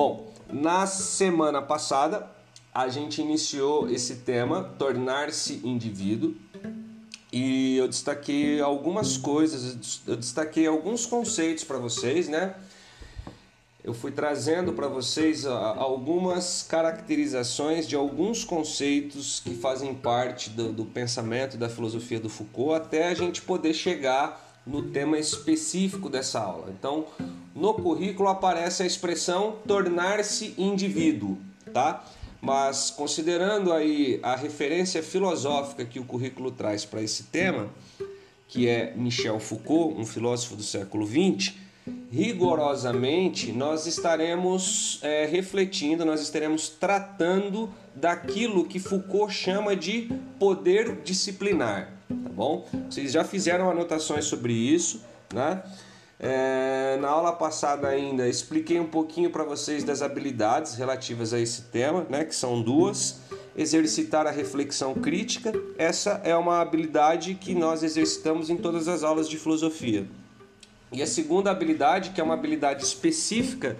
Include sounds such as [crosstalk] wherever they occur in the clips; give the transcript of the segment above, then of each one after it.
Bom, na semana passada a gente iniciou esse tema, tornar-se indivíduo, e eu destaquei algumas coisas, eu destaquei alguns conceitos para vocês, né? Eu fui trazendo para vocês algumas caracterizações de alguns conceitos que fazem parte do, do pensamento da filosofia do Foucault até a gente poder chegar no tema específico dessa aula. Então, no currículo aparece a expressão tornar-se indivíduo, tá? Mas considerando aí a referência filosófica que o currículo traz para esse tema, que é Michel Foucault, um filósofo do século XX, rigorosamente nós estaremos é, refletindo, nós estaremos tratando daquilo que Foucault chama de poder disciplinar, tá bom? Vocês já fizeram anotações sobre isso, né? É, na aula passada ainda expliquei um pouquinho para vocês das habilidades relativas a esse tema, né, que são duas. Exercitar a reflexão crítica, essa é uma habilidade que nós exercitamos em todas as aulas de filosofia. E a segunda habilidade, que é uma habilidade específica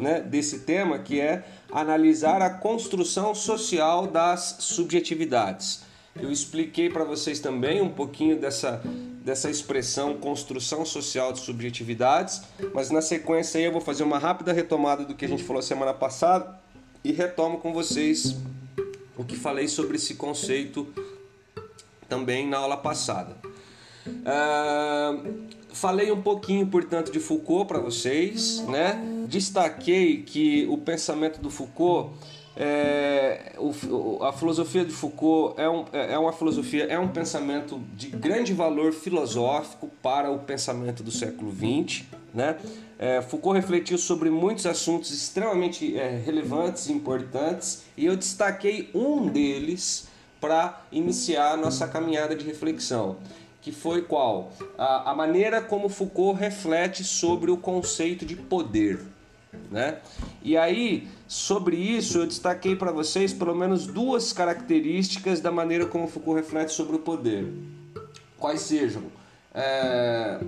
né, desse tema, que é analisar a construção social das subjetividades. Eu expliquei para vocês também um pouquinho dessa, dessa expressão construção social de subjetividades, mas na sequência aí eu vou fazer uma rápida retomada do que a gente falou semana passada e retomo com vocês o que falei sobre esse conceito também na aula passada. Uh, falei um pouquinho, portanto, de Foucault para vocês, né? Destaquei que o pensamento do Foucault é, o, a filosofia de Foucault é, um, é, é uma filosofia, é um pensamento de grande valor filosófico para o pensamento do século XX. Né? É, Foucault refletiu sobre muitos assuntos extremamente é, relevantes e importantes e eu destaquei um deles para iniciar a nossa caminhada de reflexão, que foi qual? A, a maneira como Foucault reflete sobre o conceito de poder. Né? E aí, sobre isso, eu destaquei para vocês pelo menos duas características da maneira como Foucault reflete sobre o poder. Quais sejam? É,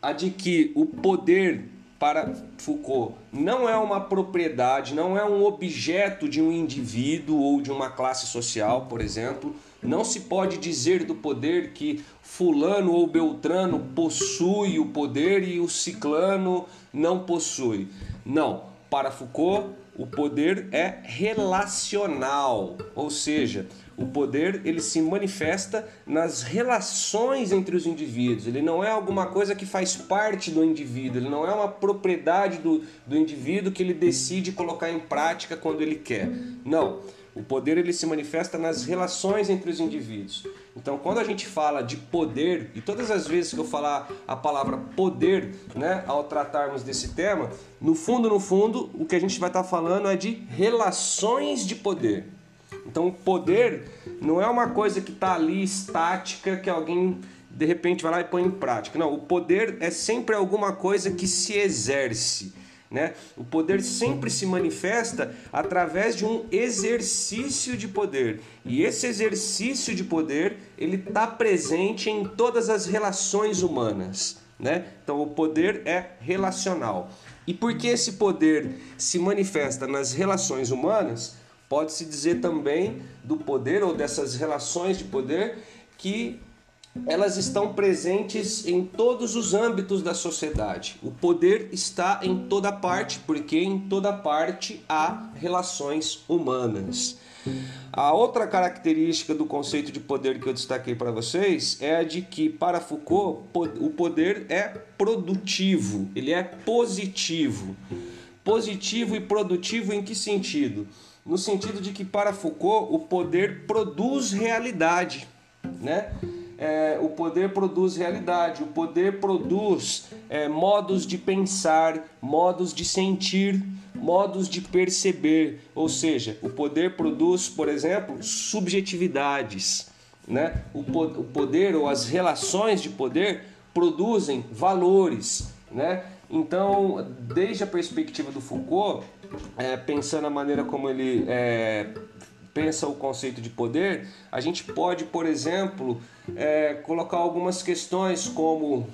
a de que o poder para Foucault não é uma propriedade, não é um objeto de um indivíduo ou de uma classe social, por exemplo. Não se pode dizer do poder que fulano ou beltrano possui o poder e o ciclano não possui. Não, para Foucault, o poder é relacional, ou seja, o poder ele se manifesta nas relações entre os indivíduos. Ele não é alguma coisa que faz parte do indivíduo, ele não é uma propriedade do, do indivíduo que ele decide colocar em prática quando ele quer. Não. O poder ele se manifesta nas relações entre os indivíduos. Então, quando a gente fala de poder, e todas as vezes que eu falar a palavra poder, né, ao tratarmos desse tema, no fundo, no fundo, o que a gente vai estar falando é de relações de poder. Então, o poder não é uma coisa que está ali estática que alguém de repente vai lá e põe em prática. Não, o poder é sempre alguma coisa que se exerce. Né? O poder sempre se manifesta através de um exercício de poder. E esse exercício de poder, ele está presente em todas as relações humanas. Né? Então o poder é relacional. E porque esse poder se manifesta nas relações humanas, pode-se dizer também do poder ou dessas relações de poder que elas estão presentes em todos os âmbitos da sociedade. O poder está em toda parte, porque em toda parte há relações humanas. A outra característica do conceito de poder que eu destaquei para vocês é a de que, para Foucault, o poder é produtivo, ele é positivo. Positivo e produtivo em que sentido? No sentido de que, para Foucault, o poder produz realidade, né? É, o poder produz realidade, o poder produz é, modos de pensar, modos de sentir, modos de perceber. Ou seja, o poder produz, por exemplo, subjetividades. Né? O, o poder ou as relações de poder produzem valores. Né? Então, desde a perspectiva do Foucault, é, pensando a maneira como ele é, pensa o conceito de poder, a gente pode, por exemplo, é, colocar algumas questões como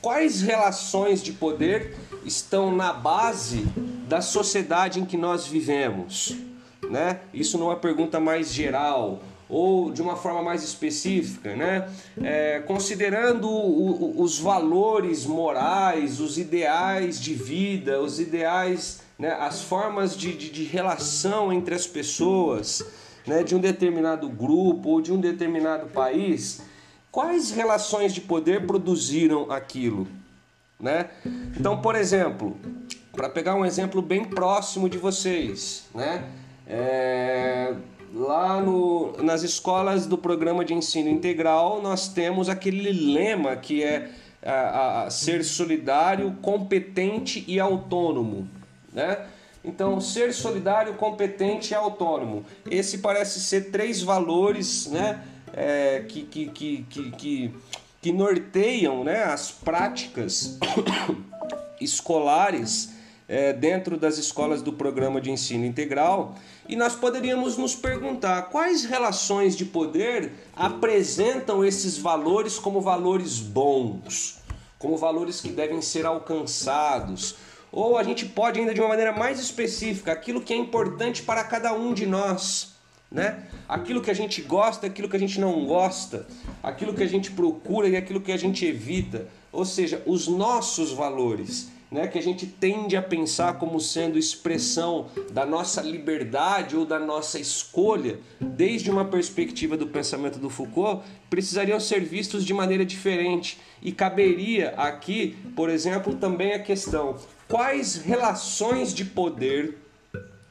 quais relações de poder estão na base da sociedade em que nós vivemos? Né? Isso numa pergunta mais geral ou de uma forma mais específica, né? É, considerando o, o, os valores morais, os ideais de vida, os ideais, né? as formas de, de, de relação entre as pessoas, né? de um determinado grupo ou de um determinado país, quais relações de poder produziram aquilo? Né? Então, por exemplo, para pegar um exemplo bem próximo de vocês, né? É, lá no, nas escolas do programa de ensino integral, nós temos aquele lema que é a, a, ser solidário, competente e autônomo. Né? Então, ser solidário, competente e autônomo. Esse parece ser três valores né, é, que, que, que, que, que, norteiam né, as práticas [coughs] escolares é, dentro das escolas do programa de ensino integral e nós poderíamos nos perguntar quais relações de poder apresentam esses valores como valores bons, como valores que devem ser alcançados. Ou a gente pode ainda de uma maneira mais específica, aquilo que é importante para cada um de nós, né? Aquilo que a gente gosta, aquilo que a gente não gosta, aquilo que a gente procura e aquilo que a gente evita, ou seja, os nossos valores né, que a gente tende a pensar como sendo expressão da nossa liberdade ou da nossa escolha, desde uma perspectiva do pensamento do Foucault, precisariam ser vistos de maneira diferente. E caberia aqui, por exemplo, também a questão: quais relações de poder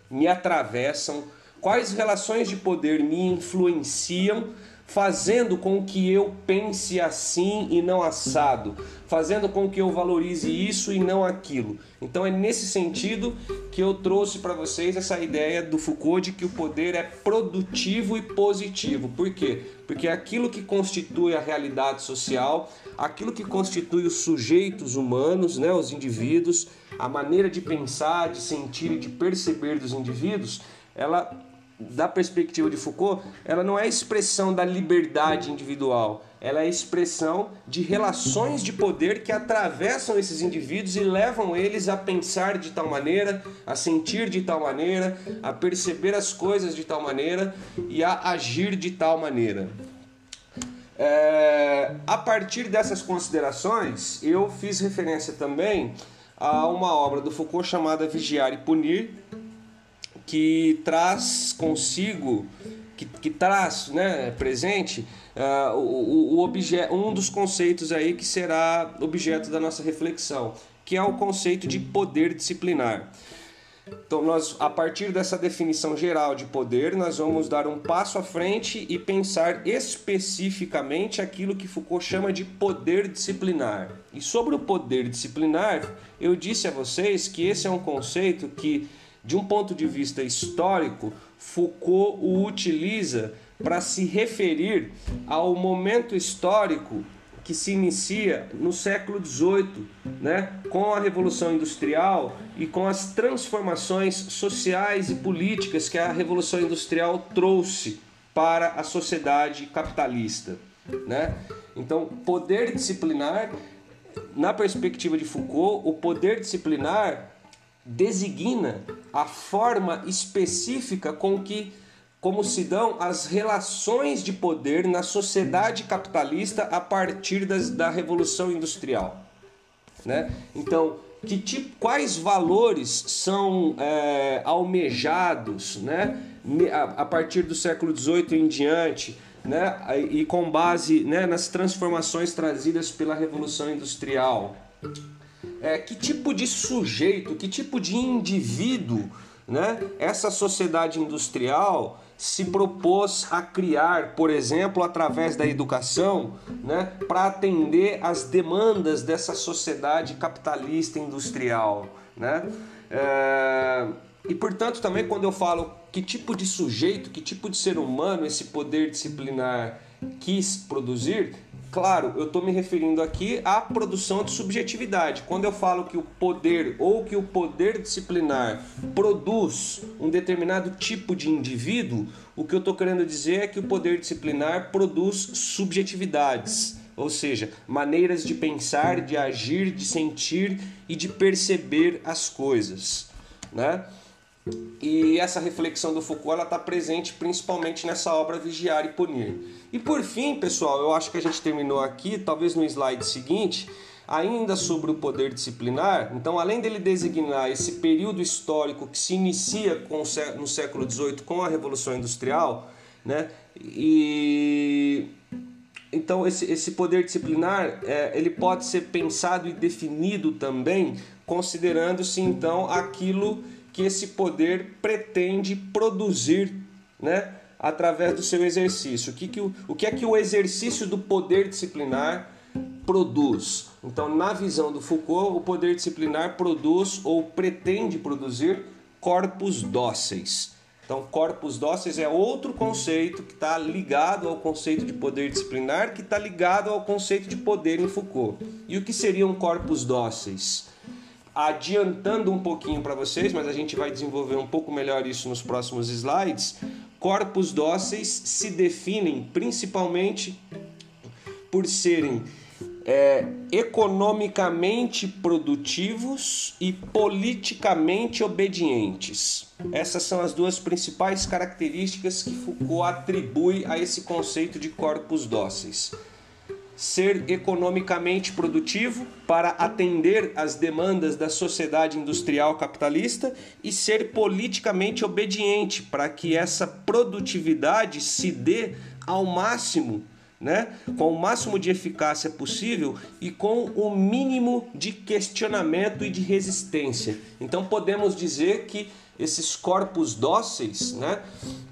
me atravessam, quais relações de poder me influenciam fazendo com que eu pense assim e não assado, fazendo com que eu valorize isso e não aquilo. Então é nesse sentido que eu trouxe para vocês essa ideia do Foucault de que o poder é produtivo e positivo. Por quê? Porque aquilo que constitui a realidade social, aquilo que constitui os sujeitos humanos, né, os indivíduos, a maneira de pensar, de sentir e de perceber dos indivíduos, ela da perspectiva de Foucault, ela não é expressão da liberdade individual, ela é expressão de relações de poder que atravessam esses indivíduos e levam eles a pensar de tal maneira, a sentir de tal maneira, a perceber as coisas de tal maneira e a agir de tal maneira. É, a partir dessas considerações, eu fiz referência também a uma obra do Foucault chamada Vigiar e Punir, que traz consigo, que, que traz né, presente uh, o, o objeto, um dos conceitos aí que será objeto da nossa reflexão, que é o conceito de poder disciplinar. Então, nós, a partir dessa definição geral de poder, nós vamos dar um passo à frente e pensar especificamente aquilo que Foucault chama de poder disciplinar. E sobre o poder disciplinar, eu disse a vocês que esse é um conceito que de um ponto de vista histórico, Foucault o utiliza para se referir ao momento histórico que se inicia no século XVIII, né, com a Revolução Industrial e com as transformações sociais e políticas que a Revolução Industrial trouxe para a sociedade capitalista. Né? Então, poder disciplinar, na perspectiva de Foucault, o poder disciplinar designa a forma específica com que como se dão as relações de poder na sociedade capitalista a partir das, da revolução industrial, né? Então, que tipo, quais valores são é, almejados, né? A, a partir do século XVIII em diante, né? E com base né, nas transformações trazidas pela revolução industrial é, que tipo de sujeito, que tipo de indivíduo né, essa sociedade industrial se propôs a criar, por exemplo, através da educação, né, para atender às demandas dessa sociedade capitalista industrial. Né? É, e portanto, também quando eu falo que tipo de sujeito, que tipo de ser humano esse poder disciplinar quis produzir, Claro, eu estou me referindo aqui à produção de subjetividade. Quando eu falo que o poder ou que o poder disciplinar produz um determinado tipo de indivíduo, o que eu estou querendo dizer é que o poder disciplinar produz subjetividades, ou seja, maneiras de pensar, de agir, de sentir e de perceber as coisas, né? E essa reflexão do Foucault está presente principalmente nessa obra Vigiar e Punir. E por fim, pessoal, eu acho que a gente terminou aqui, talvez no slide seguinte, ainda sobre o poder disciplinar. Então, além dele designar esse período histórico que se inicia com, no século XVIII com a Revolução Industrial, né? E então esse, esse poder disciplinar é, ele pode ser pensado e definido também considerando-se então aquilo que esse poder pretende produzir, né? Através do seu exercício. O que, que, o, o que é que o exercício do poder disciplinar produz? Então, na visão do Foucault, o poder disciplinar produz ou pretende produzir corpos dóceis. Então, corpos dóceis é outro conceito que está ligado ao conceito de poder disciplinar, que está ligado ao conceito de poder em Foucault. E o que seriam corpos dóceis? Adiantando um pouquinho para vocês, mas a gente vai desenvolver um pouco melhor isso nos próximos slides. Corpos dóceis se definem principalmente por serem é, economicamente produtivos e politicamente obedientes. Essas são as duas principais características que Foucault atribui a esse conceito de corpos dóceis. Ser economicamente produtivo para atender às demandas da sociedade industrial capitalista e ser politicamente obediente para que essa produtividade se dê ao máximo né? com o máximo de eficácia possível e com o mínimo de questionamento e de resistência. Então podemos dizer que esses corpos dóceis, né?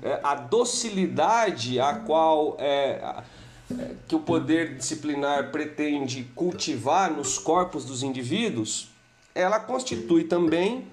É, a docilidade a qual é, que o poder disciplinar pretende cultivar nos corpos dos indivíduos, ela constitui também,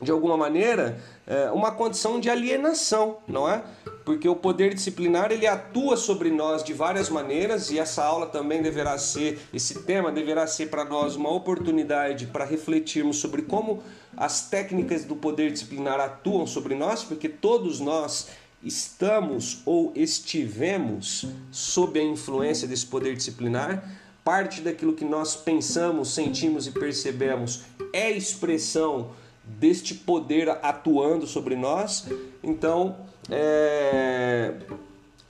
de alguma maneira, é, uma condição de alienação, não é? porque o poder disciplinar ele atua sobre nós de várias maneiras e essa aula também deverá ser, esse tema deverá ser para nós uma oportunidade para refletirmos sobre como as técnicas do poder disciplinar atuam sobre nós, porque todos nós estamos ou estivemos sob a influência desse poder disciplinar. Parte daquilo que nós pensamos, sentimos e percebemos é expressão deste poder atuando sobre nós. Então, é,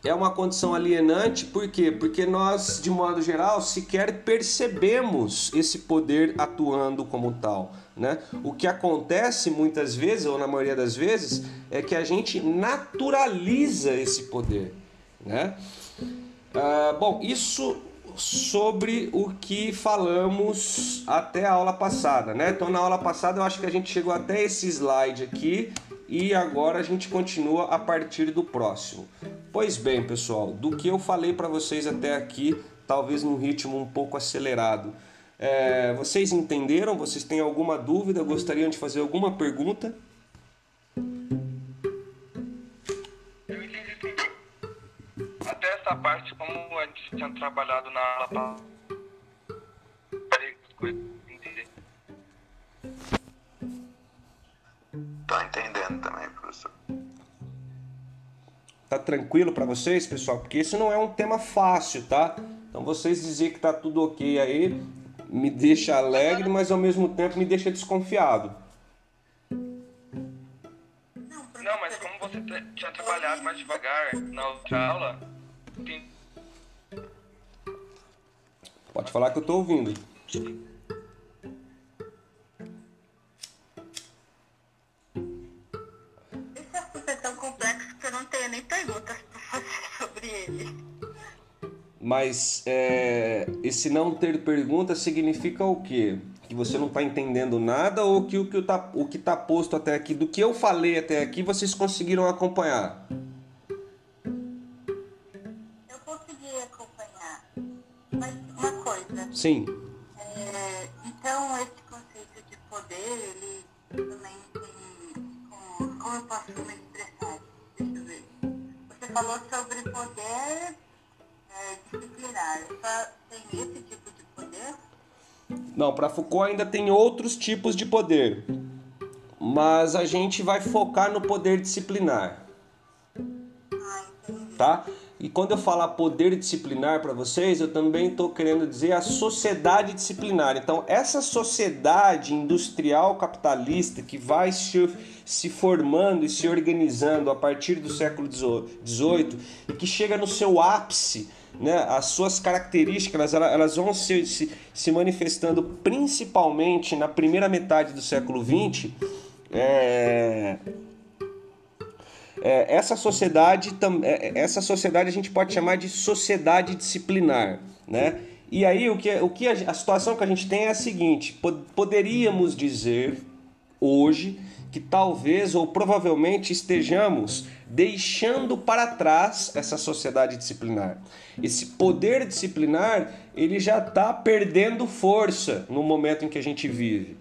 é uma condição alienante, por quê? Porque nós, de modo geral, sequer percebemos esse poder atuando como tal. Né? O que acontece muitas vezes, ou na maioria das vezes, é que a gente naturaliza esse poder. Né? Ah, bom, isso sobre o que falamos até a aula passada, né? Então na aula passada eu acho que a gente chegou até esse slide aqui e agora a gente continua a partir do próximo. Pois bem, pessoal, do que eu falei para vocês até aqui, talvez num ritmo um pouco acelerado. É, vocês entenderam? Vocês têm alguma dúvida? Gostariam de fazer alguma pergunta? Eu entendi Até essa parte, como a gente tinha trabalhado na aula Tá entendendo também, professor. Tá tranquilo para vocês, pessoal? Porque isso não é um tema fácil, tá? Então vocês dizer que tá tudo ok aí me deixa alegre, mas ao mesmo tempo me deixa desconfiado. Não, mas como você tinha trabalhado mais devagar na outra aula, tem... Pode falar que eu tô ouvindo. Mas é, esse não ter pergunta significa o quê? Que você não está entendendo nada ou que o que está o que tá posto até aqui, do que eu falei até aqui, vocês conseguiram acompanhar? Eu consegui acompanhar. Mas uma coisa. Sim. Tem esse tipo de poder? Não, para Foucault ainda tem outros tipos de poder. Mas a gente vai focar no poder disciplinar. Ah. Tá? E quando eu falar poder disciplinar para vocês, eu também estou querendo dizer a sociedade disciplinar. Então, essa sociedade industrial capitalista que vai se, se formando e se organizando a partir do século XVIII e que chega no seu ápice, né, as suas características elas, elas vão se, se, se manifestando principalmente na primeira metade do século XX. É, é, essa sociedade é, é, essa sociedade a gente pode chamar de sociedade disciplinar, né? E aí o que o que a, a situação que a gente tem é a seguinte: poderíamos dizer hoje que talvez ou provavelmente estejamos deixando para trás essa sociedade disciplinar. Esse poder disciplinar ele já está perdendo força no momento em que a gente vive.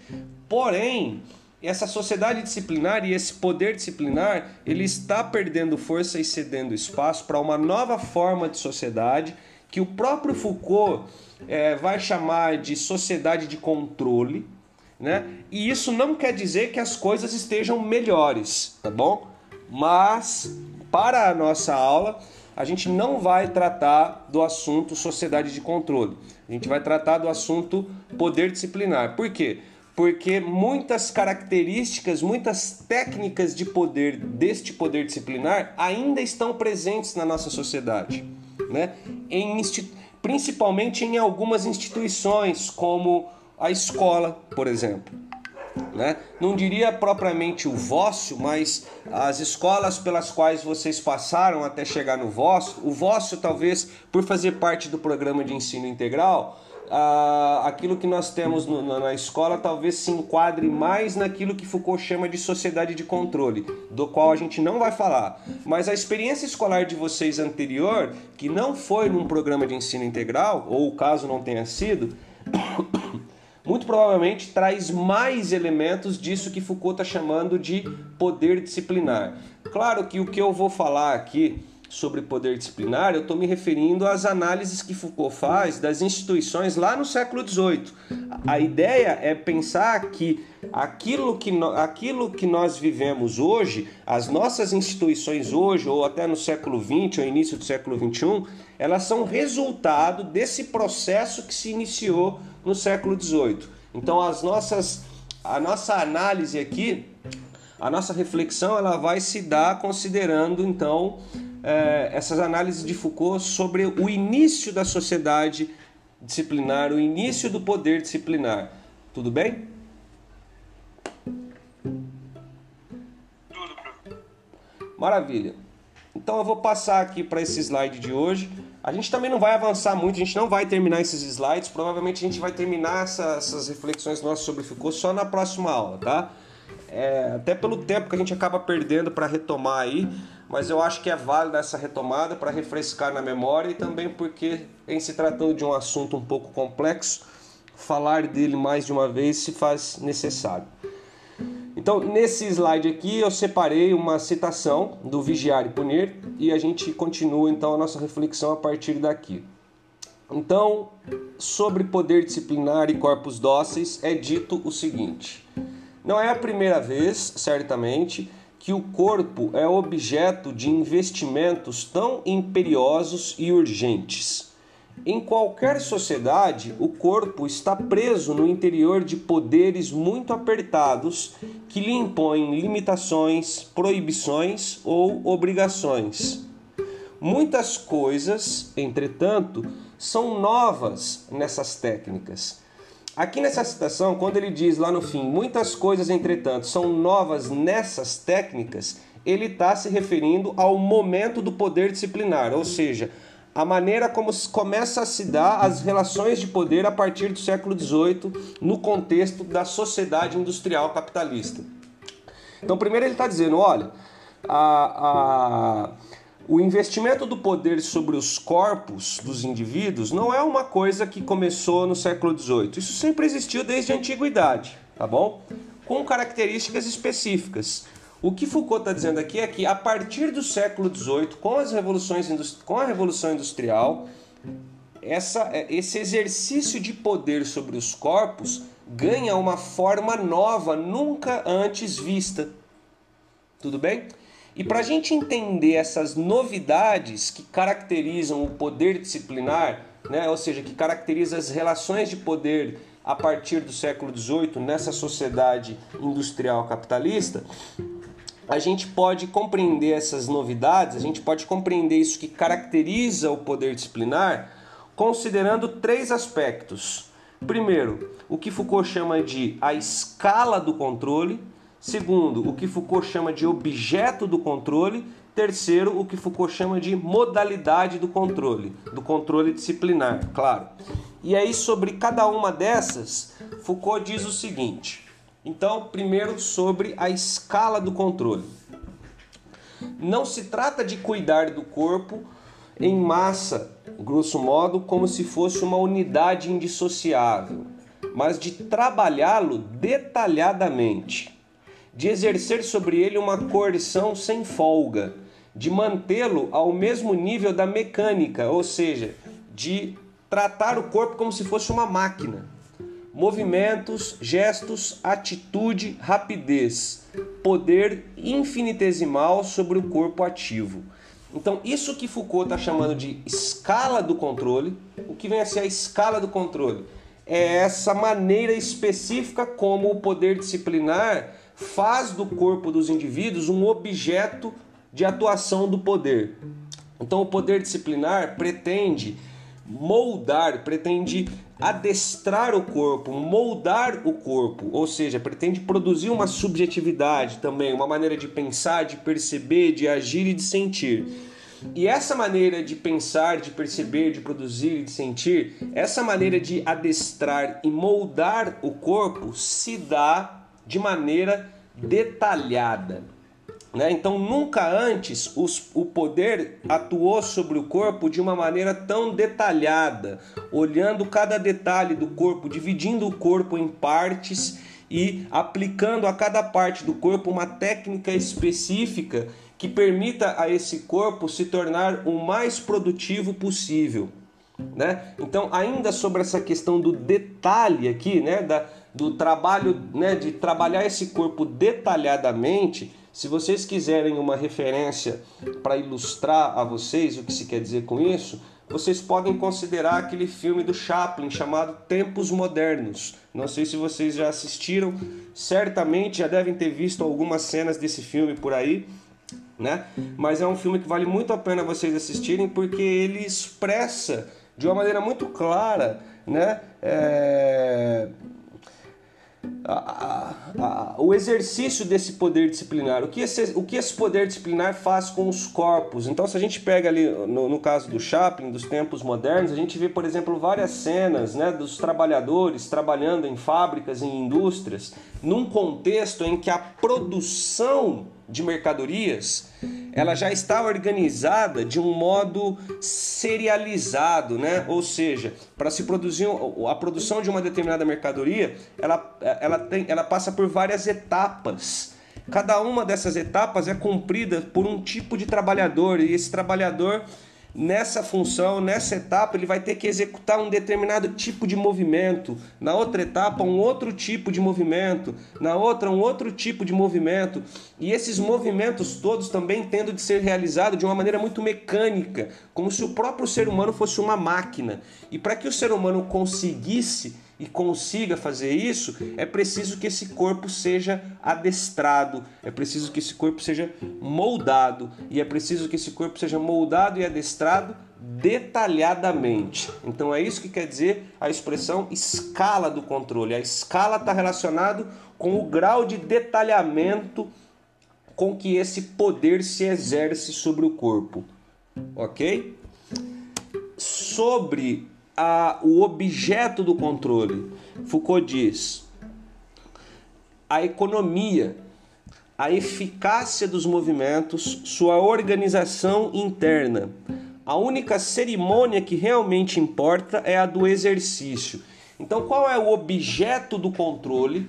Porém, essa sociedade disciplinar e esse poder disciplinar, ele está perdendo força e cedendo espaço para uma nova forma de sociedade que o próprio Foucault é, vai chamar de sociedade de controle, né? E isso não quer dizer que as coisas estejam melhores, tá bom? Mas para a nossa aula, a gente não vai tratar do assunto sociedade de controle. A gente vai tratar do assunto poder disciplinar. Por quê? porque muitas características, muitas técnicas de poder deste poder disciplinar ainda estão presentes na nossa sociedade, né? Em principalmente em algumas instituições como a escola, por exemplo. Né? Não diria propriamente o vosso, mas as escolas pelas quais vocês passaram até chegar no vosso, o vosso talvez por fazer parte do programa de ensino integral, ah, aquilo que nós temos no, na escola talvez se enquadre mais naquilo que Foucault chama de sociedade de controle, do qual a gente não vai falar. Mas a experiência escolar de vocês anterior, que não foi num programa de ensino integral, ou caso não tenha sido, muito provavelmente traz mais elementos disso que Foucault está chamando de poder disciplinar. Claro que o que eu vou falar aqui sobre poder disciplinar, eu estou me referindo às análises que Foucault faz das instituições lá no século XVIII. A ideia é pensar que aquilo que, no, aquilo que nós vivemos hoje, as nossas instituições hoje, ou até no século XX ou início do século XXI, elas são resultado desse processo que se iniciou no século XVIII. Então, as nossas, a nossa análise aqui, a nossa reflexão, ela vai se dar considerando então é, essas análises de Foucault sobre o início da sociedade disciplinar, o início do poder disciplinar. Tudo bem? Tudo, professor. Maravilha. Então eu vou passar aqui para esse slide de hoje. A gente também não vai avançar muito, a gente não vai terminar esses slides. Provavelmente a gente vai terminar essa, essas reflexões nossas sobre Foucault só na próxima aula, tá? É, até pelo tempo que a gente acaba perdendo para retomar aí mas eu acho que é válida essa retomada para refrescar na memória e também porque, em se tratando de um assunto um pouco complexo, falar dele mais de uma vez se faz necessário. Então, nesse slide aqui, eu separei uma citação do Vigiar e Punir e a gente continua então a nossa reflexão a partir daqui. Então, sobre poder disciplinar e corpos dóceis, é dito o seguinte: não é a primeira vez, certamente, que o corpo é objeto de investimentos tão imperiosos e urgentes. Em qualquer sociedade, o corpo está preso no interior de poderes muito apertados que lhe impõem limitações, proibições ou obrigações. Muitas coisas, entretanto, são novas nessas técnicas Aqui nessa citação, quando ele diz lá no fim, muitas coisas, entretanto, são novas nessas técnicas, ele está se referindo ao momento do poder disciplinar, ou seja, a maneira como começa a se dar as relações de poder a partir do século XVIII no contexto da sociedade industrial capitalista. Então, primeiro ele está dizendo, olha, a, a o investimento do poder sobre os corpos dos indivíduos não é uma coisa que começou no século XVIII. Isso sempre existiu desde a antiguidade, tá bom? Com características específicas. O que Foucault está dizendo aqui é que a partir do século XVIII, com as revoluções com a revolução industrial, essa, esse exercício de poder sobre os corpos ganha uma forma nova, nunca antes vista. Tudo bem? E para a gente entender essas novidades que caracterizam o poder disciplinar, né, ou seja, que caracteriza as relações de poder a partir do século XVIII nessa sociedade industrial capitalista, a gente pode compreender essas novidades, a gente pode compreender isso que caracteriza o poder disciplinar, considerando três aspectos. Primeiro, o que Foucault chama de a escala do controle. Segundo, o que Foucault chama de objeto do controle. Terceiro, o que Foucault chama de modalidade do controle, do controle disciplinar, claro. E aí, sobre cada uma dessas, Foucault diz o seguinte: então, primeiro sobre a escala do controle. Não se trata de cuidar do corpo em massa, grosso modo, como se fosse uma unidade indissociável, mas de trabalhá-lo detalhadamente, de exercer sobre ele uma coerção sem folga, de mantê-lo ao mesmo nível da mecânica, ou seja, de tratar o corpo como se fosse uma máquina movimentos, gestos, atitude, rapidez, poder infinitesimal sobre o corpo ativo. Então, isso que Foucault está chamando de escala do controle, o que vem a ser a escala do controle? É essa maneira específica como o poder disciplinar faz do corpo dos indivíduos um objeto de atuação do poder. Então, o poder disciplinar pretende moldar, pretende adestrar o corpo, moldar o corpo, ou seja, pretende produzir uma subjetividade também, uma maneira de pensar, de perceber, de agir e de sentir. E essa maneira de pensar, de perceber, de produzir e de sentir, essa maneira de adestrar e moldar o corpo se dá de maneira detalhada. Né? Então, nunca antes os, o poder atuou sobre o corpo de uma maneira tão detalhada, olhando cada detalhe do corpo, dividindo o corpo em partes e aplicando a cada parte do corpo uma técnica específica que permita a esse corpo se tornar o mais produtivo possível. Né? Então, ainda sobre essa questão do detalhe aqui, né? da, do trabalho, né? de trabalhar esse corpo detalhadamente, se vocês quiserem uma referência para ilustrar a vocês o que se quer dizer com isso, vocês podem considerar aquele filme do Chaplin chamado Tempos Modernos. Não sei se vocês já assistiram, certamente já devem ter visto algumas cenas desse filme por aí, né? Mas é um filme que vale muito a pena vocês assistirem porque ele expressa de uma maneira muito clara, né? É a, a, o exercício desse poder disciplinar, o que, esse, o que esse poder disciplinar faz com os corpos. Então, se a gente pega ali, no, no, caso do Chaplin, dos tempos modernos, a gente vê, por exemplo, várias cenas né, dos trabalhadores trabalhando em fábricas, em indústrias, num contexto em que a produção de mercadorias, ela já está organizada de um modo serializado, né? Ou seja, para se produzir a produção de uma determinada mercadoria, ela, ela, tem, ela passa por várias etapas. Cada uma dessas etapas é cumprida por um tipo de trabalhador e esse trabalhador nessa função, nessa etapa, ele vai ter que executar um determinado tipo de movimento, na outra etapa, um outro tipo de movimento, na outra, um outro tipo de movimento, e esses movimentos todos também tendo de ser realizados de uma maneira muito mecânica, como se o próprio ser humano fosse uma máquina. E para que o ser humano conseguisse e consiga fazer isso, é preciso que esse corpo seja adestrado, é preciso que esse corpo seja moldado, e é preciso que esse corpo seja moldado e adestrado detalhadamente. Então é isso que quer dizer a expressão escala do controle. A escala está relacionado com o grau de detalhamento com que esse poder se exerce sobre o corpo, ok? Sobre a, o objeto do controle. Foucault diz: a economia, a eficácia dos movimentos, sua organização interna. A única cerimônia que realmente importa é a do exercício. Então, qual é o objeto do controle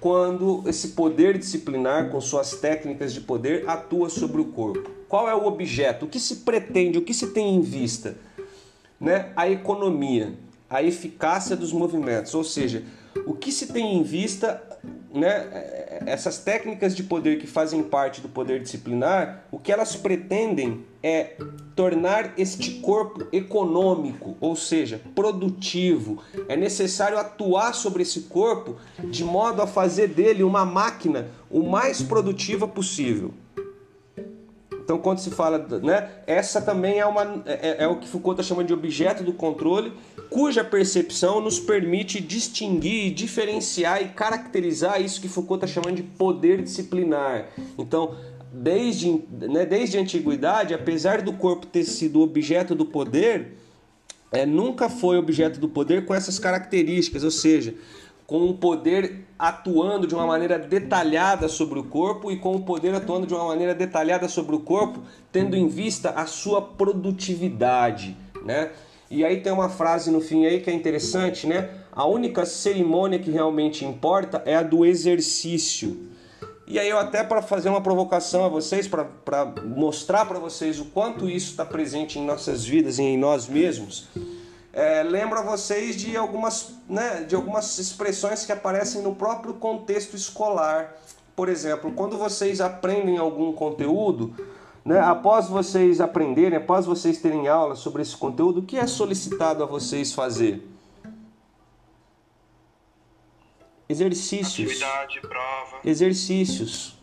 quando esse poder disciplinar, com suas técnicas de poder, atua sobre o corpo? Qual é o objeto? O que se pretende? O que se tem em vista? Né, a economia, a eficácia dos movimentos, ou seja, o que se tem em vista né, essas técnicas de poder que fazem parte do poder disciplinar, o que elas pretendem é tornar este corpo econômico, ou seja, produtivo. É necessário atuar sobre esse corpo de modo a fazer dele uma máquina o mais produtiva possível. Então, quando se fala, né, essa também é, uma, é, é o que Foucault está chamando de objeto do controle, cuja percepção nos permite distinguir, diferenciar e caracterizar isso que Foucault está chamando de poder disciplinar. Então, desde, né, desde a antiguidade, apesar do corpo ter sido objeto do poder, é, nunca foi objeto do poder com essas características, ou seja, com o poder atuando de uma maneira detalhada sobre o corpo e com o poder atuando de uma maneira detalhada sobre o corpo, tendo em vista a sua produtividade, né? E aí tem uma frase no fim aí que é interessante, né? A única cerimônia que realmente importa é a do exercício. E aí eu até para fazer uma provocação a vocês, para mostrar para vocês o quanto isso está presente em nossas vidas e em nós mesmos, é, lembro a vocês de algumas, né, de algumas expressões que aparecem no próprio contexto escolar. Por exemplo, quando vocês aprendem algum conteúdo, né, após vocês aprenderem, após vocês terem aula sobre esse conteúdo, o que é solicitado a vocês fazer? Exercícios. Atividade, prova. Exercícios.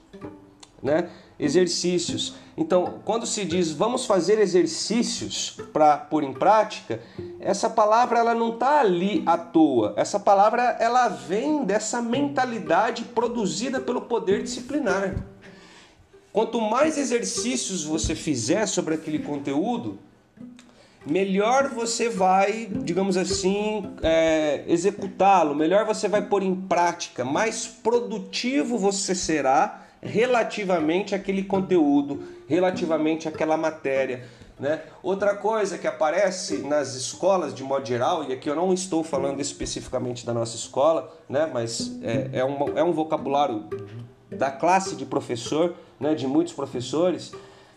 Né? Exercícios. Então, quando se diz vamos fazer exercícios para pôr em prática, essa palavra ela não está ali à toa. Essa palavra ela vem dessa mentalidade produzida pelo poder disciplinar. Quanto mais exercícios você fizer sobre aquele conteúdo, melhor você vai, digamos assim, é, executá-lo, melhor você vai pôr em prática, mais produtivo você será relativamente àquele conteúdo, relativamente àquela matéria. Né? Outra coisa que aparece nas escolas de modo geral, e aqui eu não estou falando especificamente da nossa escola, né? mas é, é, um, é um vocabulário da classe de professor, né? de muitos professores,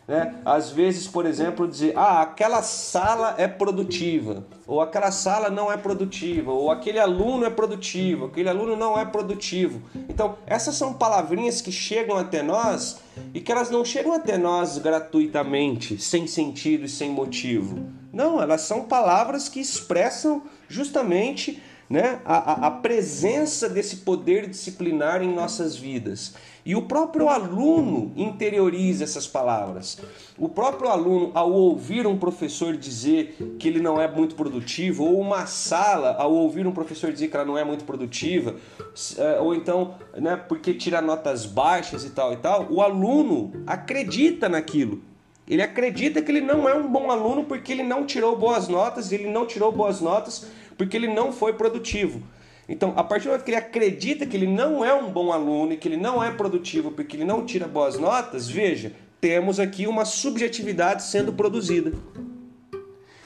né? Às vezes, por exemplo, dizer, ah, aquela sala é produtiva, ou aquela sala não é produtiva, ou aquele aluno é produtivo, aquele aluno não é produtivo. Então, essas são palavrinhas que chegam até nós e que elas não chegam até nós gratuitamente, sem sentido e sem motivo. Não, elas são palavras que expressam justamente né, a, a presença desse poder disciplinar em nossas vidas. E o próprio aluno interioriza essas palavras. O próprio aluno, ao ouvir um professor dizer que ele não é muito produtivo, ou uma sala, ao ouvir um professor dizer que ela não é muito produtiva, é, ou então, né, porque tira notas baixas e tal e tal, o aluno acredita naquilo. Ele acredita que ele não é um bom aluno porque ele não tirou boas notas, ele não tirou boas notas porque ele não foi produtivo. Então, a partir do momento que ele acredita que ele não é um bom aluno e que ele não é produtivo porque ele não tira boas notas, veja, temos aqui uma subjetividade sendo produzida.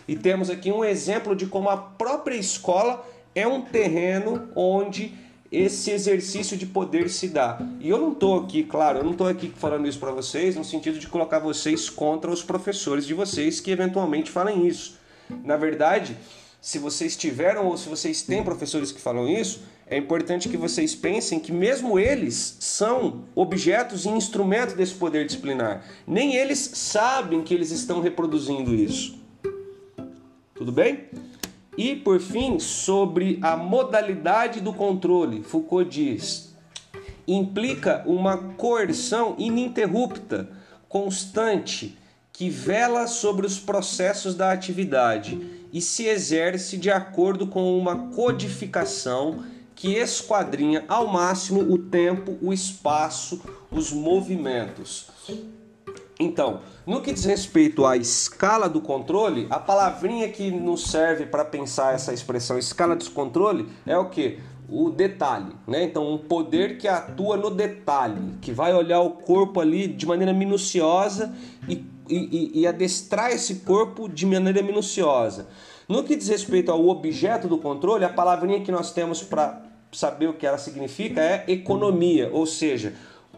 E temos aqui um exemplo de como a própria escola é um terreno onde esse exercício de poder se dá. E eu não estou aqui, claro, eu não estou aqui falando isso para vocês no sentido de colocar vocês contra os professores de vocês que eventualmente falem isso. Na verdade, se vocês tiveram ou se vocês têm professores que falam isso, é importante que vocês pensem que mesmo eles são objetos e instrumentos desse poder disciplinar. Nem eles sabem que eles estão reproduzindo isso. Tudo bem? E por fim, sobre a modalidade do controle, Foucault diz: implica uma coerção ininterrupta, constante, que vela sobre os processos da atividade e se exerce de acordo com uma codificação que esquadrinha ao máximo o tempo, o espaço, os movimentos. Então, no que diz respeito à escala do controle, a palavrinha que nos serve para pensar essa expressão escala de controle é o que? O detalhe, né? Então, um poder que atua no detalhe, que vai olhar o corpo ali de maneira minuciosa e e, e, adestrar esse corpo de maneira minuciosa. No que diz respeito ao objeto do controle, a palavrinha que nós temos para saber o que ela significa é economia, ou seja,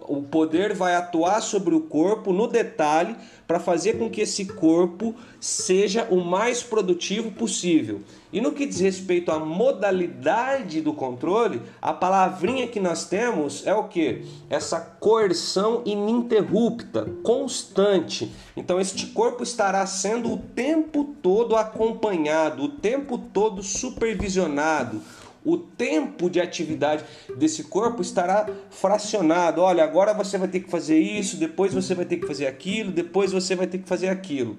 o poder vai atuar sobre o corpo no detalhe para fazer com que esse corpo seja o mais produtivo possível. E no que diz respeito à modalidade do controle, a palavrinha que nós temos é o que? Essa coerção ininterrupta, constante. Então, este corpo estará sendo o tempo todo acompanhado, o tempo todo supervisionado o tempo de atividade desse corpo estará fracionado. Olha, agora você vai ter que fazer isso, depois você vai ter que fazer aquilo, depois você vai ter que fazer aquilo.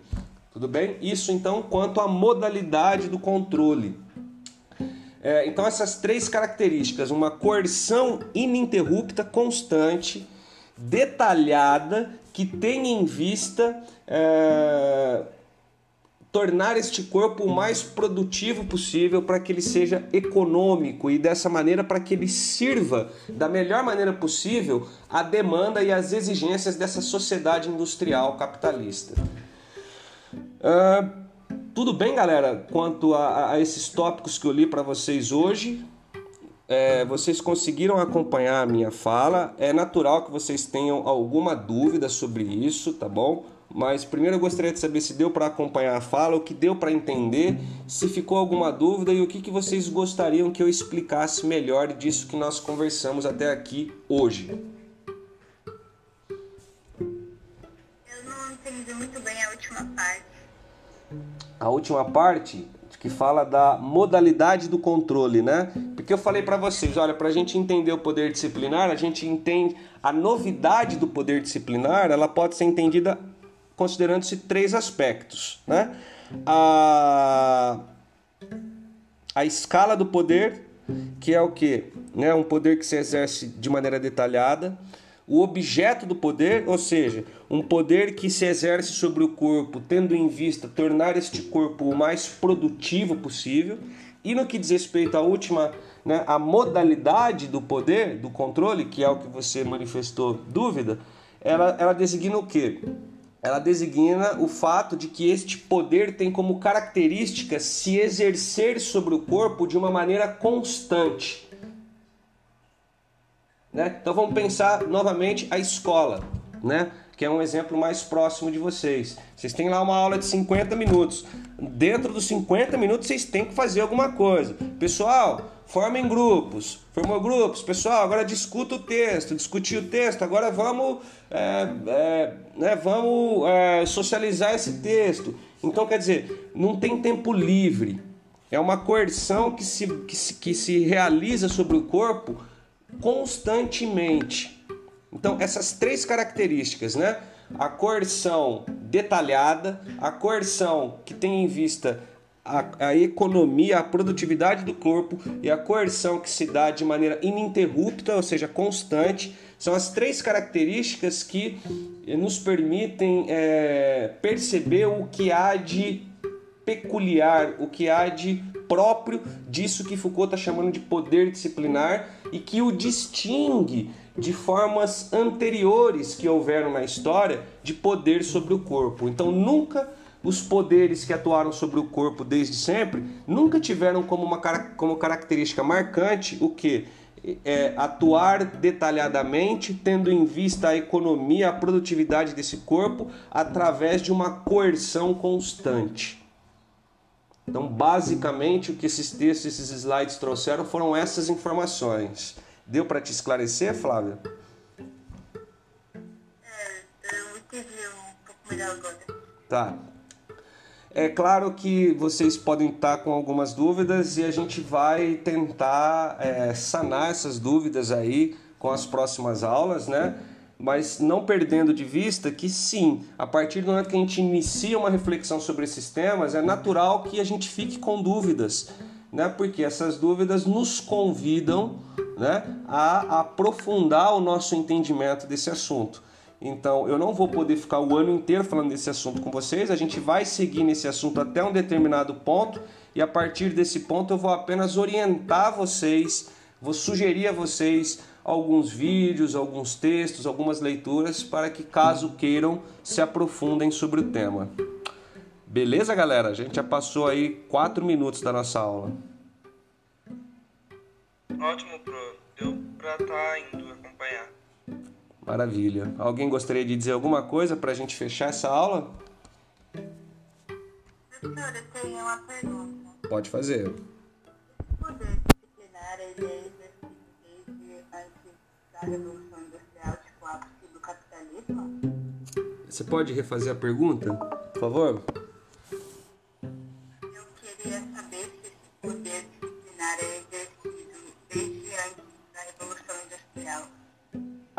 Tudo bem? Isso então quanto à modalidade do controle. É, então essas três características, uma coerção ininterrupta, constante, detalhada, que tenha em vista é, tornar este corpo o mais produtivo possível para que ele seja econômico e dessa maneira para que ele sirva da melhor maneira possível a demanda e as exigências dessa sociedade industrial capitalista. Uh, tudo bem, galera, quanto a, a, esses tópicos que eu li para vocês hoje. É, vocês conseguiram acompanhar a minha fala. É natural que vocês tenham alguma dúvida sobre isso, tá bom? Mas primeiro eu gostaria de saber se deu para acompanhar a fala, o que deu para entender, se ficou alguma dúvida e o que, que vocês gostariam que eu explicasse melhor disso que nós conversamos até aqui hoje. Eu não entendi muito bem a última parte. A última parte que fala da modalidade do controle, né? Porque eu falei para vocês, olha, para a gente entender o poder disciplinar, a gente entende a novidade do poder disciplinar, ela pode ser entendida considerando-se três aspectos. Né? A, a escala do poder, que é o que? Né? Um poder que se exerce de maneira detalhada. O objeto do poder, ou seja, um poder que se exerce sobre o corpo, tendo em vista tornar este corpo o mais produtivo possível. E no que diz respeito à última, né, a modalidade do poder, do controle, que é o que você manifestou dúvida, ela, ela designa o quê? Ela designa o fato de que este poder tem como característica se exercer sobre o corpo de uma maneira constante. Né? Então vamos pensar novamente a escola, né? que é um exemplo mais próximo de vocês. Vocês têm lá uma aula de 50 minutos. Dentro dos 50 minutos vocês têm que fazer alguma coisa. Pessoal, formem grupos. Formou grupos, pessoal, agora discuta o texto, discutir o texto, agora vamos, é, é, né, vamos é, socializar esse texto. Então, quer dizer, não tem tempo livre. É uma coerção que se, que se, que se realiza sobre o corpo constantemente. Então, essas três características, né? A coerção detalhada, a coerção que tem em vista a, a, economia, a produtividade do corpo e a coerção que se dá de maneira ininterrupta, ou seja, constante, são as três características que nos permitem é, perceber o que há de peculiar, o que há de próprio disso que Foucault está chamando de poder disciplinar e que o distingue de formas anteriores que houveram na história de poder sobre o corpo. Então nunca os poderes que atuaram sobre o corpo desde sempre nunca tiveram como uma como característica marcante o que é, atuar detalhadamente, tendo em vista a economia, a produtividade desse corpo, através de uma coerção constante. Então, basicamente, o que esses textos, esses slides trouxeram foram essas informações. Deu para te esclarecer, Flávia? É, eu entendi um pouco melhor agora. Tá. É claro que vocês podem estar com algumas dúvidas e a gente vai tentar é, sanar essas dúvidas aí com as próximas aulas, né? Mas não perdendo de vista que sim, a partir do momento que a gente inicia uma reflexão sobre esses temas, é natural que a gente fique com dúvidas, né? Porque essas dúvidas nos convidam né, a aprofundar o nosso entendimento desse assunto. Então, eu não vou poder ficar o ano inteiro falando desse assunto com vocês, a gente vai seguir nesse assunto até um determinado ponto e a partir desse ponto eu vou apenas orientar vocês, vou sugerir a vocês alguns vídeos, alguns textos, algumas leituras para que, caso queiram, se aprofundem sobre o tema. Beleza, galera? A gente já passou aí quatro minutos da nossa aula. Ótimo, Pro. Deu pra estar tá indo acompanhar. Maravilha. Alguém gostaria de dizer alguma coisa para a gente fechar essa aula? Professor, eu tenho uma pergunta. Pode fazer. O poder disciplinar ele é exercido desde antes da Revolução Industrial, tipo ápice do capitalismo? Você pode refazer a pergunta, por favor?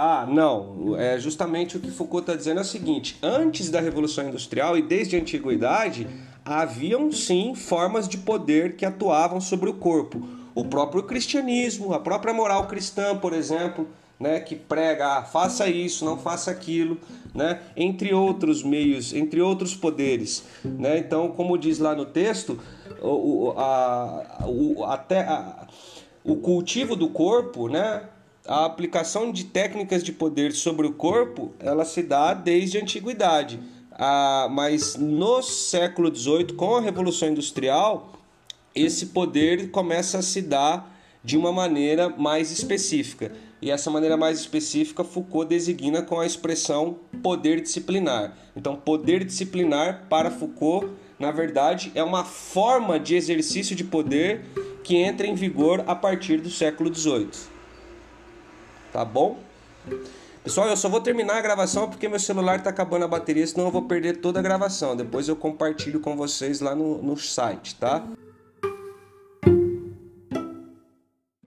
Ah, não. É justamente o que Foucault está dizendo é o seguinte: antes da Revolução Industrial e desde a antiguidade, haviam sim formas de poder que atuavam sobre o corpo. O próprio cristianismo, a própria moral cristã, por exemplo, né, que prega, ah, faça isso, não faça aquilo, né, entre outros meios, entre outros poderes. Né? Então, como diz lá no texto, o, a, o, até a, o cultivo do corpo, né, a aplicação de técnicas de poder sobre o corpo, ela se dá desde a antiguidade. Ah, mas no século XVIII, com a Revolução Industrial, esse poder começa a se dar de uma maneira mais específica. E essa maneira mais específica Foucault designa com a expressão poder disciplinar. Então, poder disciplinar para Foucault, na verdade, é uma forma de exercício de poder que entra em vigor a partir do século XVIII. Tá bom? Pessoal, eu só vou terminar a gravação porque meu celular está acabando a bateria, senão eu vou perder toda a gravação. Depois eu compartilho com vocês lá no, no site, tá?